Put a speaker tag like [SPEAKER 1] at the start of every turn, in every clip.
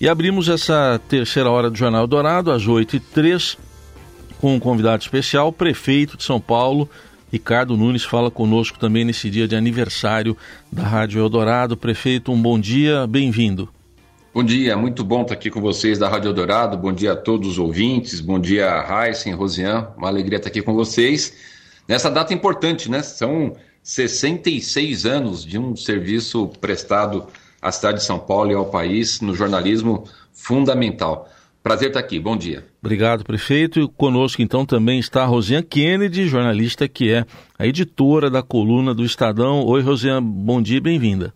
[SPEAKER 1] E abrimos essa terceira hora do Jornal Dourado, às 8 e 03 com um convidado especial, prefeito de São Paulo, Ricardo Nunes, fala conosco também nesse dia de aniversário da Rádio Eldorado. Prefeito, um bom dia, bem-vindo.
[SPEAKER 2] Bom dia, muito bom estar aqui com vocês da Rádio Eldorado. Bom dia a todos os ouvintes, bom dia Heisen, Rosiane, uma alegria estar aqui com vocês. Nessa data importante, né? São 66 anos de um serviço prestado à cidade de São Paulo e ao país no jornalismo fundamental. Prazer estar aqui, bom dia.
[SPEAKER 1] Obrigado, prefeito. E conosco então também está a Rosiane Kennedy, jornalista que é a editora da coluna do Estadão. Oi, Rosiane, bom dia e bem-vinda.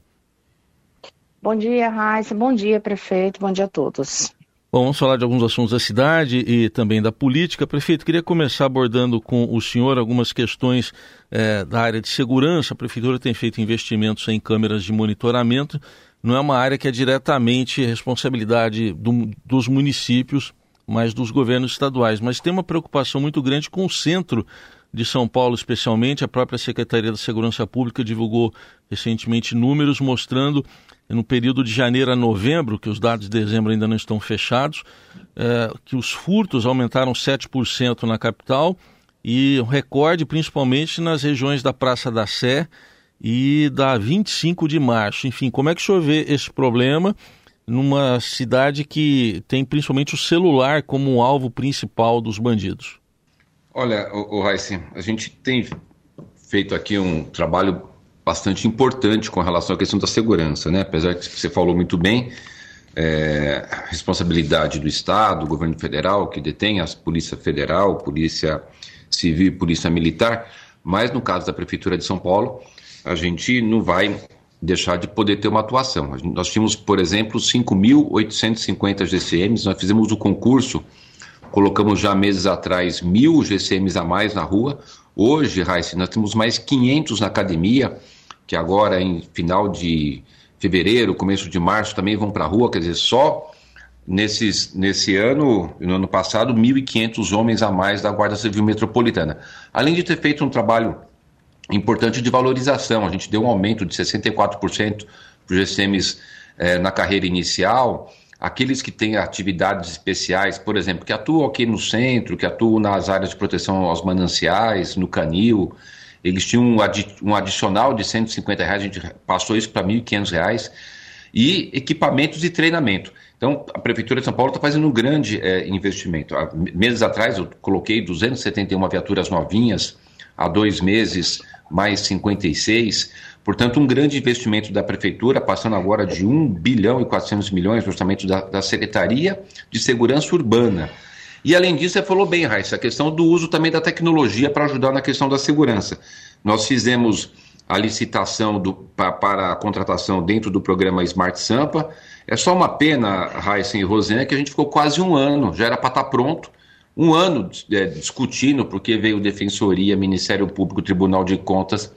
[SPEAKER 3] Bom dia, Raíssa. Bom dia, prefeito. Bom dia a todos.
[SPEAKER 1] Bom, vamos falar de alguns assuntos da cidade e também da política. Prefeito, queria começar abordando com o senhor algumas questões é, da área de segurança. A prefeitura tem feito investimentos em câmeras de monitoramento não é uma área que é diretamente responsabilidade do, dos municípios, mas dos governos estaduais. Mas tem uma preocupação muito grande com o centro de São Paulo, especialmente. A própria Secretaria da Segurança Pública divulgou recentemente números mostrando, no período de janeiro a novembro, que os dados de dezembro ainda não estão fechados, é, que os furtos aumentaram 7% na capital e um recorde principalmente nas regiões da Praça da Sé e da 25 de março. Enfim, como é que vê esse problema numa cidade que tem principalmente o celular como um alvo principal dos bandidos?
[SPEAKER 2] Olha, o, o a gente tem feito aqui um trabalho bastante importante com relação à questão da segurança, né? Apesar que você falou muito bem, é, responsabilidade do Estado, governo federal, que detém a Polícia Federal, Polícia Civil e Polícia Militar, mas no caso da Prefeitura de São Paulo, a gente não vai deixar de poder ter uma atuação. Nós tínhamos, por exemplo, 5.850 GCMs, nós fizemos o concurso, colocamos já meses atrás mil GCMs a mais na rua. Hoje, Raíssa, nós temos mais 500 na academia, que agora em final de fevereiro, começo de março também vão para a rua, quer dizer, só nesses, nesse ano, no ano passado, 1.500 homens a mais da Guarda Civil Metropolitana. Além de ter feito um trabalho importante de valorização. A gente deu um aumento de 64% para os GCMs é, na carreira inicial. Aqueles que têm atividades especiais, por exemplo, que atuam aqui no centro, que atuam nas áreas de proteção aos mananciais, no canil, eles tinham um, adi um adicional de 150 reais, a gente passou isso para 1.500 reais, e equipamentos de treinamento. Então, a Prefeitura de São Paulo está fazendo um grande é, investimento. Há meses atrás, eu coloquei 271 viaturas novinhas, há dois meses mais 56. Portanto, um grande investimento da Prefeitura, passando agora de 1 bilhão e 400 milhões no orçamento da, da Secretaria de Segurança Urbana. E além disso, você falou bem, Raíssa, a questão do uso também da tecnologia para ajudar na questão da segurança. Nós fizemos a licitação do, pra, para a contratação dentro do programa Smart Sampa. É só uma pena, Raíssa e Rosane, que a gente ficou quase um ano, já era para estar tá pronto um ano é, discutindo, porque veio Defensoria, Ministério Público, Tribunal de Contas.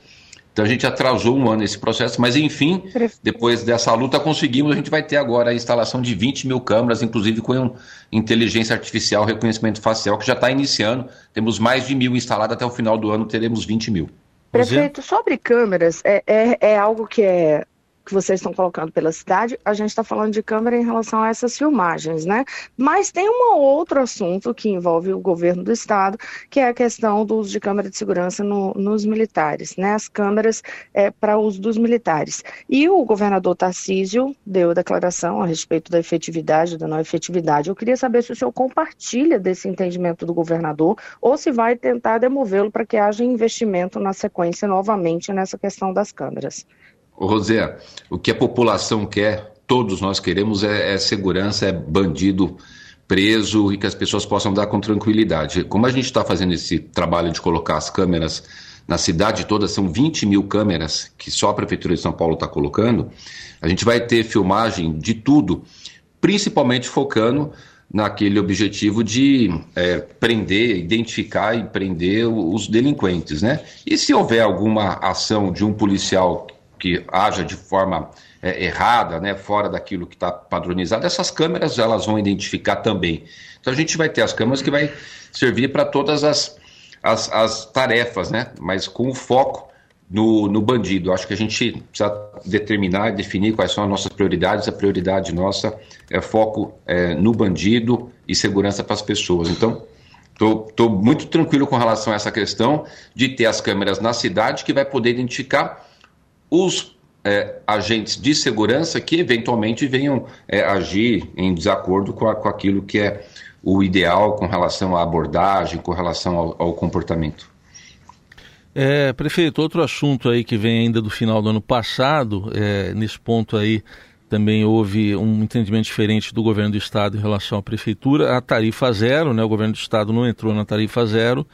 [SPEAKER 2] Então a gente atrasou um ano esse processo, mas enfim, depois dessa luta conseguimos. A gente vai ter agora a instalação de 20 mil câmeras, inclusive com inteligência artificial, reconhecimento facial, que já está iniciando. Temos mais de mil instaladas, até o final do ano teremos 20 mil.
[SPEAKER 3] Prefeito, sobre câmeras, é, é, é algo que é que vocês estão colocando pela cidade, a gente está falando de câmera em relação a essas filmagens, né? Mas tem um outro assunto que envolve o governo do estado, que é a questão do uso de câmera de segurança no, nos militares, né? As câmeras é, para uso dos militares. E o governador Tarcísio deu declaração a respeito da efetividade, da não efetividade. Eu queria saber se o senhor compartilha desse entendimento do governador ou se vai tentar demovê-lo para que haja investimento na sequência novamente nessa questão das câmeras.
[SPEAKER 2] Rosé, o que a população quer, todos nós queremos, é, é, segurança, é bandido preso e que as pessoas possam dar com tranquilidade. Como a gente está fazendo esse trabalho de colocar as câmeras na cidade toda, são 20 mil câmeras que só a Prefeitura de São Paulo está colocando, a gente vai ter filmagem de tudo, principalmente focando naquele objetivo de é, prender, identificar e prender os delinquentes, né? E se houver alguma ação de um policial que haja de forma é, errada, né, fora daquilo que está padronizado, essas câmeras elas vão identificar também. Então a gente vai ter as câmeras que vai servir para todas as, as, as, tarefas, né, mas com foco no, no bandido. Acho que a gente precisa determinar e definir quais são as nossas prioridades. A prioridade nossa é foco é, no bandido e segurança para as pessoas. Então, estou muito tranquilo com relação a essa questão de ter as câmeras na cidade que vai poder identificar os é, agentes de segurança que eventualmente venham é, agir em desacordo com, a, com aquilo que é o ideal com relação à abordagem, com relação ao, ao comportamento.
[SPEAKER 1] É, prefeito, outro assunto aí que vem ainda do final do ano passado, é, nesse ponto aí também houve um entendimento diferente do governo do estado em relação à prefeitura, a tarifa zero, né? O governo do estado não entrou na tarifa zero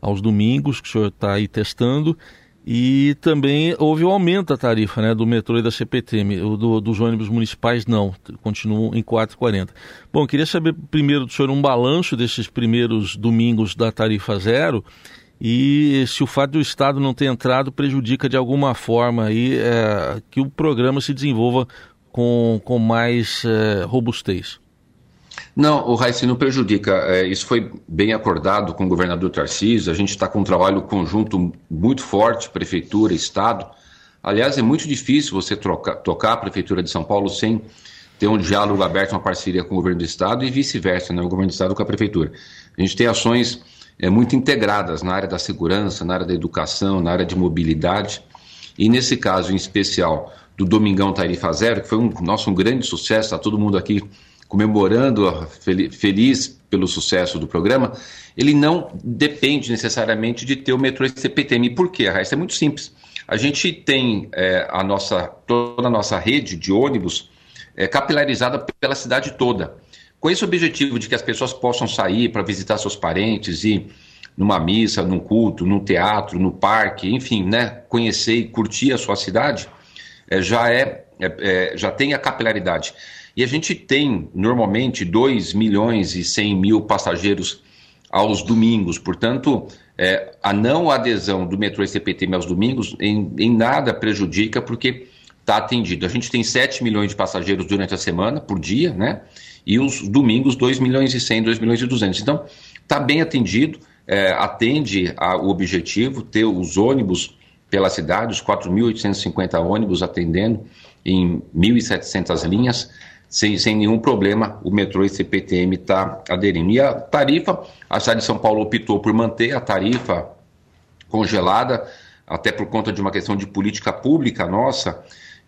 [SPEAKER 1] aos domingos, que o senhor está aí testando, e também houve o um aumento da tarifa né, do metrô e da CPT, o do, dos ônibus municipais não, continuam em 4,40. Bom, queria saber primeiro do senhor um balanço desses primeiros domingos da tarifa zero e se o fato do Estado não ter entrado prejudica de alguma forma aí, é, que o programa se desenvolva com, com mais é, robustez.
[SPEAKER 2] Não, o Raíssa não prejudica. É, isso foi bem acordado com o governador Tarcísio. A gente está com um trabalho conjunto muito forte, prefeitura, Estado. Aliás, é muito difícil você tocar a Prefeitura de São Paulo sem ter um diálogo aberto, uma parceria com o governo do Estado e vice-versa, né? o governo do Estado com a Prefeitura. A gente tem ações é, muito integradas na área da segurança, na área da educação, na área de mobilidade. E nesse caso em especial do Domingão Tarifa Zero, que foi um nosso um grande sucesso, está todo mundo aqui comemorando, feliz pelo sucesso do programa, ele não depende necessariamente de ter o metrô CPTM. Por quê, Raíssa? É muito simples. A gente tem é, a nossa, toda a nossa rede de ônibus é, capilarizada pela cidade toda com esse objetivo de que as pessoas possam sair para visitar seus parentes e numa missa, num culto, num teatro, no parque, enfim, né, conhecer e curtir a sua cidade, é, já é, é, é, já tem a capilaridade. E a gente tem normalmente 2 milhões e 100 mil passageiros aos domingos, portanto, é, a não adesão do metrô CPTM aos domingos em, em nada prejudica, porque está atendido. A gente tem 7 milhões de passageiros durante a semana, por dia, né? e os domingos 2 milhões e 100, 2 milhões e 200. Então, está bem atendido, é, atende o objetivo, ter os ônibus pela cidade, os 4.850 ônibus atendendo em 1.700 linhas, sem, sem nenhum problema, o metrô e CPTM está aderindo. E a tarifa, a cidade de São Paulo optou por manter a tarifa congelada, até por conta de uma questão de política pública nossa,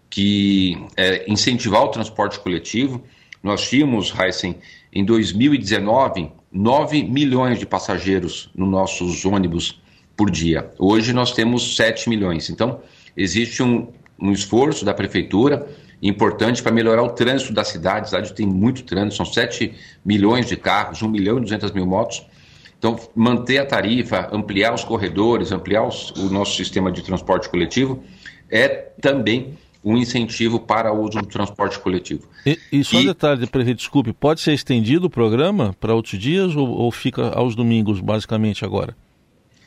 [SPEAKER 2] que é incentivar o transporte coletivo. Nós tínhamos, Heisen, em 2019, 9 milhões de passageiros nos nossos ônibus por dia. Hoje nós temos 7 milhões. Então, existe um, um esforço da prefeitura importante para melhorar o trânsito da cidade. A cidade tem muito trânsito, são 7 milhões de carros, 1 milhão e 200 mil motos. Então, manter a tarifa, ampliar os corredores, ampliar os, o nosso sistema de transporte coletivo é também um incentivo para o uso do transporte coletivo.
[SPEAKER 1] E, e só um detalhe, prefeito, desculpe, pode ser estendido o programa para outros dias ou, ou, fica aos domingos, basicamente, agora?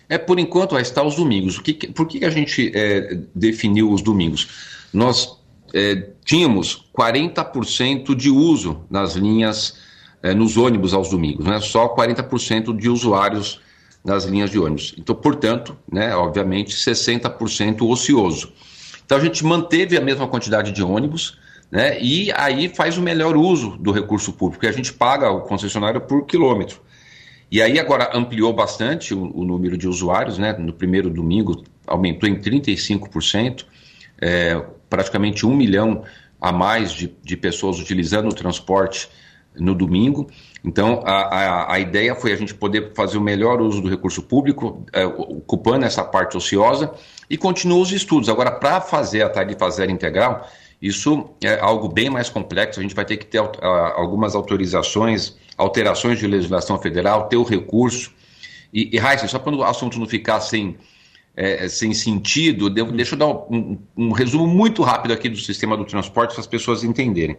[SPEAKER 2] É, por enquanto, vai estar aos domingos. O que, por que a gente é, definiu os domingos? Nós é, tínhamos 40% de uso nas linhas, é, nos ônibus aos domingos, né? só 40% de usuários nas linhas de ônibus. Então, portanto, né, obviamente, 60% ocioso. Então a gente manteve a mesma quantidade de ônibus, né? E aí faz o melhor uso do recurso público, porque a gente paga o concessionário por quilômetro. E aí agora ampliou bastante o, o número de usuários, né? No primeiro domingo aumentou em 35%, é, praticamente um milhão a mais de, de pessoas utilizando o transporte no domingo. Então, a, a, a, ideia foi a gente poder fazer o melhor uso do recurso público, é, ocupando essa parte ociosa, e continua os estudos. Agora, para fazer a tarifa zero integral, isso é algo bem mais complexo. A gente vai ter que ter algumas autorizações, alterações de legislação federal, ter o recurso. E, e só para o assunto não ficar sem, é, sem sentido, deixa eu dar um, um, resumo muito rápido aqui do sistema do transporte para as pessoas entenderem.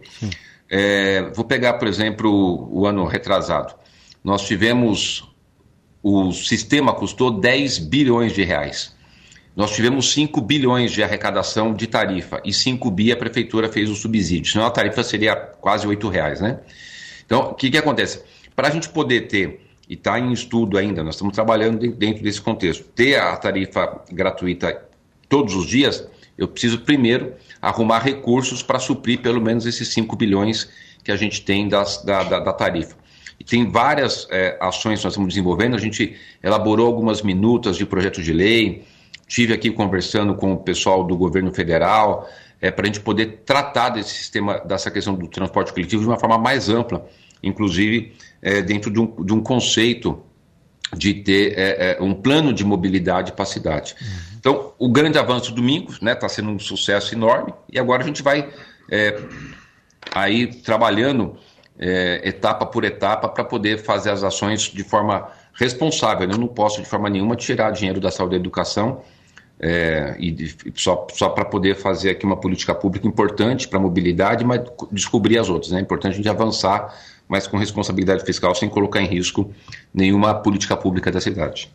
[SPEAKER 2] É, vou pegar, por exemplo, o, o ano retrasado. Nós tivemos. O sistema custou 10 bilhões de reais. Nós tivemos 5 bilhões de arrecadação de tarifa e 5 bi a prefeitura fez o subsídio, senão a tarifa seria quase 8 reais, né? Então, o que, que acontece? Para a gente poder ter, e está em estudo ainda, nós estamos trabalhando dentro desse contexto, ter a tarifa gratuita todos os dias, eu preciso primeiro arrumar recursos para suprir pelo menos esses 5 bilhões que a gente tem das, da, da, da tarifa. E tem várias é, ações que nós estamos desenvolvendo, a gente elaborou algumas minutas de projeto de lei, tive aqui conversando com o pessoal do governo federal, é, para a gente poder tratar desse sistema, dessa questão do transporte coletivo de uma forma mais ampla, inclusive é, dentro de um, de um conceito de ter é, é, um plano de mobilidade para a cidade. Uhum. Então, o grande avanço domingo está né, tá sendo um sucesso enorme e agora a gente vai é, aí trabalhando é, etapa por etapa para poder fazer as ações de forma responsável. Eu não posso de forma nenhuma tirar dinheiro da saúde e da educação é, e só, só para poder fazer aqui uma política pública importante para a mobilidade, mas descobrir as outras. Né? É importante a gente avançar, mas com responsabilidade fiscal, sem colocar em risco nenhuma política pública da cidade.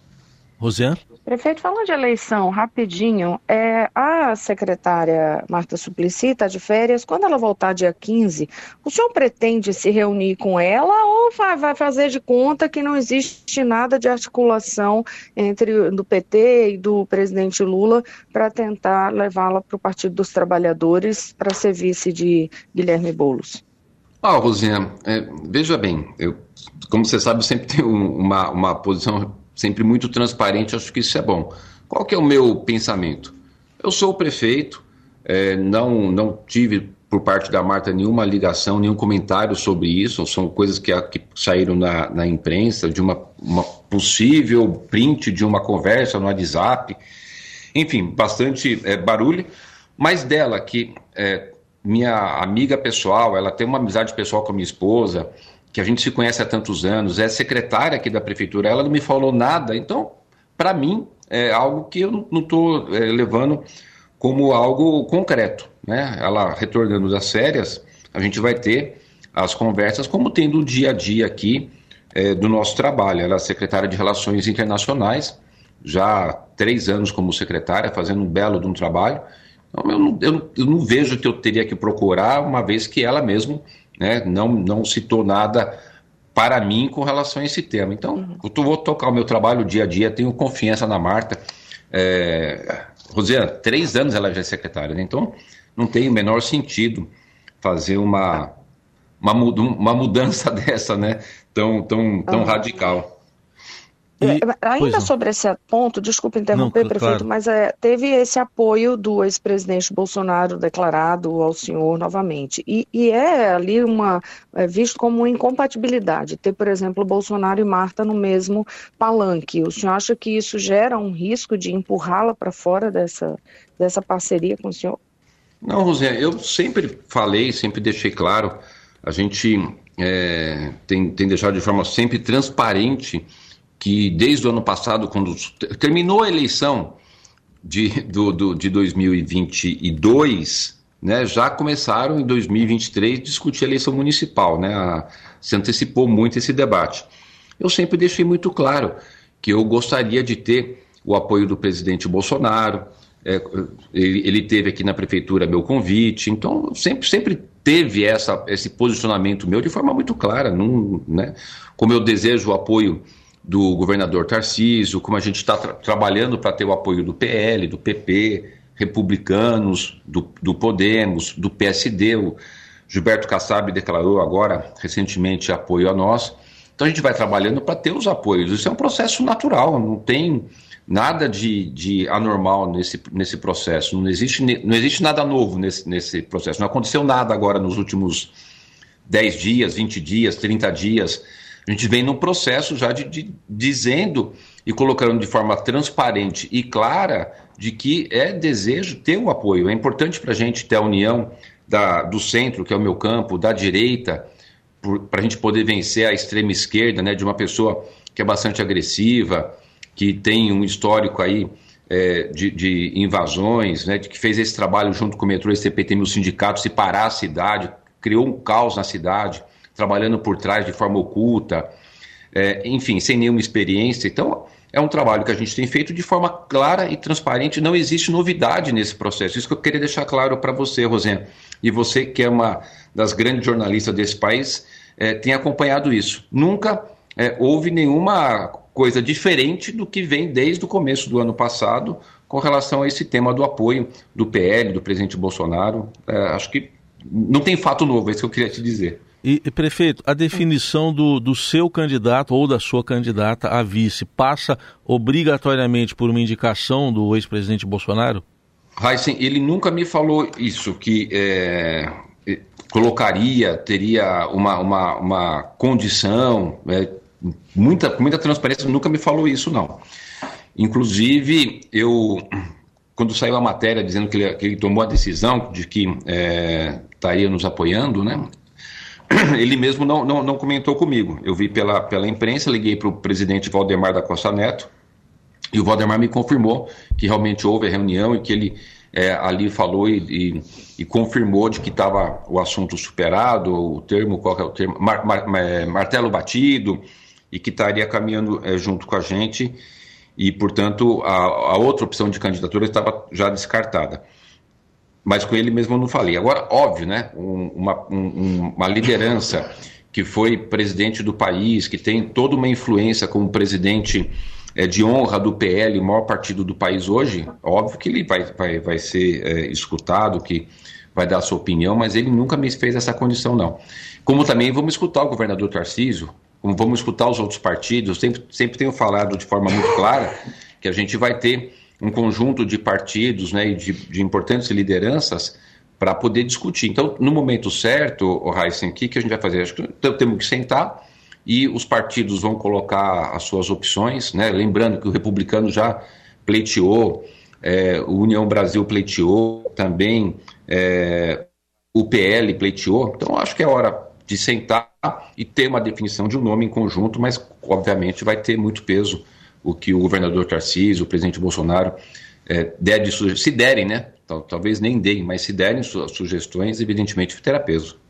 [SPEAKER 1] Rosiane?
[SPEAKER 3] Prefeito, falando de eleição, rapidinho, é, a secretária Marta Suplicy está de férias. Quando ela voltar dia 15, o senhor pretende se reunir com ela ou vai, vai fazer de conta que não existe nada de articulação entre do PT e do presidente Lula para tentar levá-la para o Partido dos Trabalhadores para ser vice de Guilherme Boulos?
[SPEAKER 2] Ah, Rosiane, é, veja bem, eu, como você sabe, eu sempre tenho uma, uma posição sempre muito transparente, acho que isso é bom. Qual que é o meu pensamento? Eu sou o prefeito, é, não, não tive por parte da Marta nenhuma ligação, nenhum comentário sobre isso, são coisas que, que saíram na, na imprensa, de uma, uma possível print de uma conversa no WhatsApp, enfim, bastante é, barulho, mas dela, que é minha amiga pessoal, ela tem uma amizade pessoal com a minha esposa, que a gente se conhece há tantos anos, é secretária aqui da prefeitura, ela não me falou nada, então, para mim, é algo que eu não estou é, levando como algo concreto. Né? Ela retornando das férias, a gente vai ter as conversas, como tem do dia a dia aqui é, do nosso trabalho. Ela é secretária de Relações Internacionais, já há três anos como secretária, fazendo um belo de um trabalho. Então, eu não, eu, eu não vejo que eu teria que procurar, uma vez que ela mesmo né, não, não citou nada para mim com relação a esse tema. Então, uhum. eu vou tocar o meu trabalho dia a dia, tenho confiança na Marta. É, Rosiana, três anos ela já é secretária, né? então não tem o menor sentido fazer uma, uma, uma mudança dessa, né? Tão, tão, tão uhum. radical.
[SPEAKER 3] E, Ainda sobre esse ponto, desculpe interromper, Não, prefeito, claro. mas é, teve esse apoio do ex-presidente Bolsonaro declarado ao senhor novamente. E, e é ali uma é visto como uma incompatibilidade ter, por exemplo, Bolsonaro e Marta no mesmo palanque. O senhor acha que isso gera um risco de empurrá-la para fora dessa, dessa parceria com o senhor?
[SPEAKER 2] Não, Rosé, eu sempre falei, sempre deixei claro, a gente é, tem, tem deixado de forma sempre transparente que desde o ano passado, quando terminou a eleição de, do, do, de 2022, né, já começaram em 2023 a discutir a eleição municipal, né, a, se antecipou muito esse debate. Eu sempre deixei muito claro que eu gostaria de ter o apoio do presidente Bolsonaro, é, ele, ele, teve aqui na prefeitura meu convite, então sempre, sempre teve essa, esse posicionamento meu de forma muito clara, num, né, como eu desejo o apoio do governador Tarcísio, como a gente está tra trabalhando para ter o apoio do PL, do PP, republicanos, do, do Podemos, do PSD. O Gilberto Kassab declarou agora, recentemente, apoio a nós. Então a gente vai trabalhando para ter os apoios. Isso é um processo natural, não tem nada de, de anormal nesse, nesse processo. Não existe, não existe nada novo nesse, nesse processo. Não aconteceu nada agora nos últimos 10 dias, 20 dias, 30 dias a gente vem num processo já de, de dizendo e colocando de forma transparente e clara de que é desejo ter o apoio. É importante para a gente ter a união da, do centro, que é o meu campo, da direita, para a gente poder vencer a extrema esquerda, né, de uma pessoa que é bastante agressiva, que tem um histórico aí é, de, de, invasões, né, de que fez esse trabalho junto com o metrô e CPT no sindicato, se parar a cidade, criou um caos na cidade trabalhando por trás de forma oculta, é, enfim, sem nenhuma experiência. Então, é um trabalho que a gente tem feito de forma clara e transparente, não existe novidade nesse processo. Isso que eu queria deixar claro para você, Rosena. E você, que é uma das grandes jornalistas desse país, é, tem acompanhado isso. Nunca é, houve nenhuma coisa diferente do que vem desde o começo do ano passado com relação a esse tema do apoio do PL, do presidente Bolsonaro. É, acho que não tem fato novo, é isso que eu queria te dizer.
[SPEAKER 1] E, prefeito, a definição do, do seu candidato ou da sua candidata a vice passa obrigatoriamente por uma indicação do ex-presidente Bolsonaro?
[SPEAKER 2] Heisen, ele nunca me falou isso, que é, colocaria, teria uma, uma, uma condição, é, muita, muita transparência, nunca me falou isso, não. Inclusive, eu, quando saiu a matéria dizendo que ele, que ele tomou a decisão de que é, estaria nos apoiando, né? Ele mesmo não, não, não comentou comigo. Eu vi pela, pela imprensa, liguei para o presidente Valdemar da Costa Neto, e o Valdemar me confirmou que realmente houve a reunião e que ele é, ali falou e, e, e, confirmou de que estava o assunto superado, o termo, qual é o termo? Mar, mar, é, martelo batido, e que estaria caminhando é, junto com a gente, e, portanto, a, a, outra opção de candidatura estava já descartada. Mas com ele mesmo eu não falei. Agora, óbvio, né? Um, uma, um, uma liderança que foi presidente do país, que tem toda uma influência como presidente é, de honra do PL, o maior partido do país hoje, óbvio que ele vai, vai, vai ser é, escutado, que vai dar a sua opinião, mas ele nunca me fez essa condição, não. Como também vamos escutar o governador Tarcísio, como vamos escutar os outros partidos, sempre, sempre tenho falado de forma muito clara que a gente vai ter um conjunto de partidos né, e de, de importantes lideranças para poder discutir. Então, no momento certo, o Heisen, o que, que a gente vai fazer? Acho que temos que sentar e os partidos vão colocar as suas opções, né? lembrando que o republicano já pleiteou, é, o União Brasil pleiteou, também é, o PL pleiteou, então acho que é hora de sentar e ter uma definição de um nome em conjunto, mas obviamente vai ter muito peso o que o governador Tarcísio, o presidente Bolsonaro é, der de se derem, né? Talvez nem deem, mas se derem suas sugestões, evidentemente terá peso.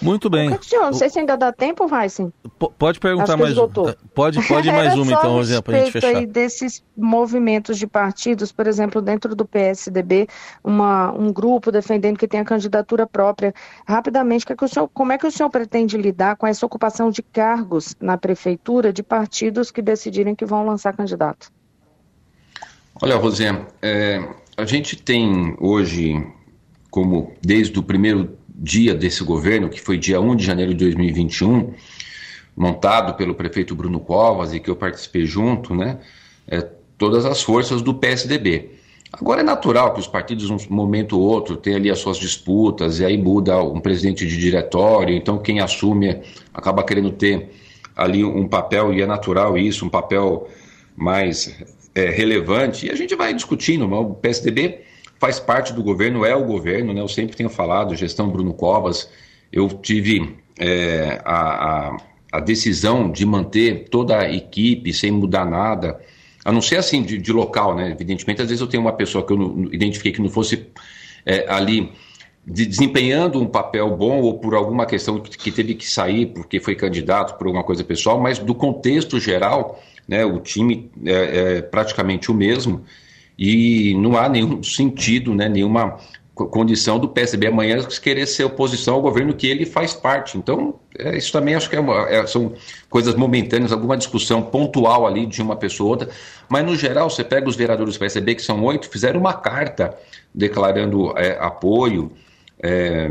[SPEAKER 1] Muito bem.
[SPEAKER 3] Não sei se ainda dá tempo, Heisen.
[SPEAKER 1] Pode perguntar mais uma. Pode, pode mais uma, então, Rosinha, para a gente fechar.
[SPEAKER 3] Aí desses movimentos de partidos, por exemplo, dentro do PSDB, uma, um grupo defendendo que tem a candidatura própria. Rapidamente, que é que o senhor, como é que o senhor pretende lidar com essa ocupação de cargos na prefeitura de partidos que decidirem que vão lançar candidato?
[SPEAKER 2] Olha, Rosinha, é, a gente tem hoje, como desde o primeiro dia desse governo, que foi dia 1 de janeiro de 2021, montado pelo prefeito Bruno Covas e que eu participei junto, né, é, todas as forças do PSDB. Agora é natural que os partidos, um momento ou outro, tenham ali as suas disputas, e aí muda um presidente de diretório, então quem assume acaba querendo ter ali um papel, e é natural isso, um papel mais é, relevante, e a gente vai discutindo, o PSDB faz parte do governo, é o governo, né? Eu sempre tenho falado, gestão Bruno Covas, eu tive é, a, a, a, decisão de manter toda a equipe sem mudar nada, a não ser assim de, de local, né? Evidentemente, às vezes eu tenho uma pessoa que eu não, identifiquei que não fosse é, ali de, desempenhando um papel bom ou por alguma questão que, que, teve que sair porque foi candidato por alguma coisa pessoal, mas do contexto geral, né? O time é, é praticamente o mesmo e não há nenhum sentido, né, nenhuma condição do PSB amanhã querer ser oposição ao governo que ele faz parte. Então, é, isso também acho que é uma, é, são coisas momentâneas, alguma discussão pontual ali de uma pessoa ou outra, mas no geral, você pega os vereadores do PSB, que são oito, fizeram uma carta declarando é, apoio. É,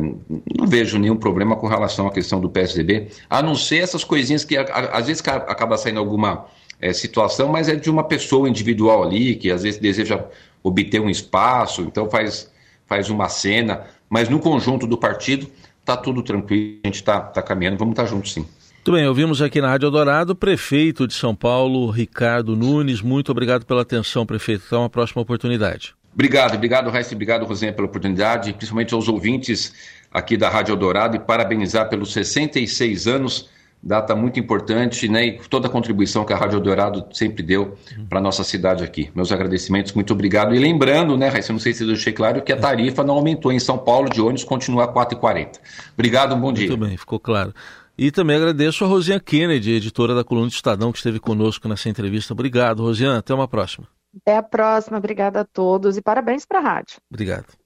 [SPEAKER 2] não vejo nenhum problema com relação à questão do PSDB, a não ser essas coisinhas que às vezes acaba saindo alguma é, situação, mas é de uma pessoa individual ali, que às vezes deseja obter um espaço, então faz, faz uma cena, mas no conjunto do partido está tudo tranquilo, a gente está tá caminhando, vamos estar tá juntos sim.
[SPEAKER 1] Muito bem, ouvimos aqui na Rádio Dourado o prefeito de São Paulo, Ricardo Nunes. Muito obrigado pela atenção, prefeito. Até uma próxima oportunidade.
[SPEAKER 2] Obrigado, obrigado, Raíssa, obrigado, Rosinha, pela oportunidade, principalmente aos ouvintes aqui da Rádio Dourado e parabenizar pelos 66 anos data muito importante, né? E toda a contribuição que a Rádio Dourado sempre deu para a nossa cidade aqui. Meus agradecimentos, muito obrigado. E lembrando, né, Raíssa, não sei se eu deixei claro, que a tarifa não aumentou em São Paulo de ônibus, continua a 4,40. Obrigado, um bom dia.
[SPEAKER 1] Muito bem, ficou claro. E também agradeço a Rosinha Kennedy, editora da coluna do Estadão, que esteve conosco nessa entrevista. Obrigado, Rosiane. Até uma próxima.
[SPEAKER 3] Até a próxima. Obrigada a todos e parabéns para a rádio.
[SPEAKER 1] Obrigado.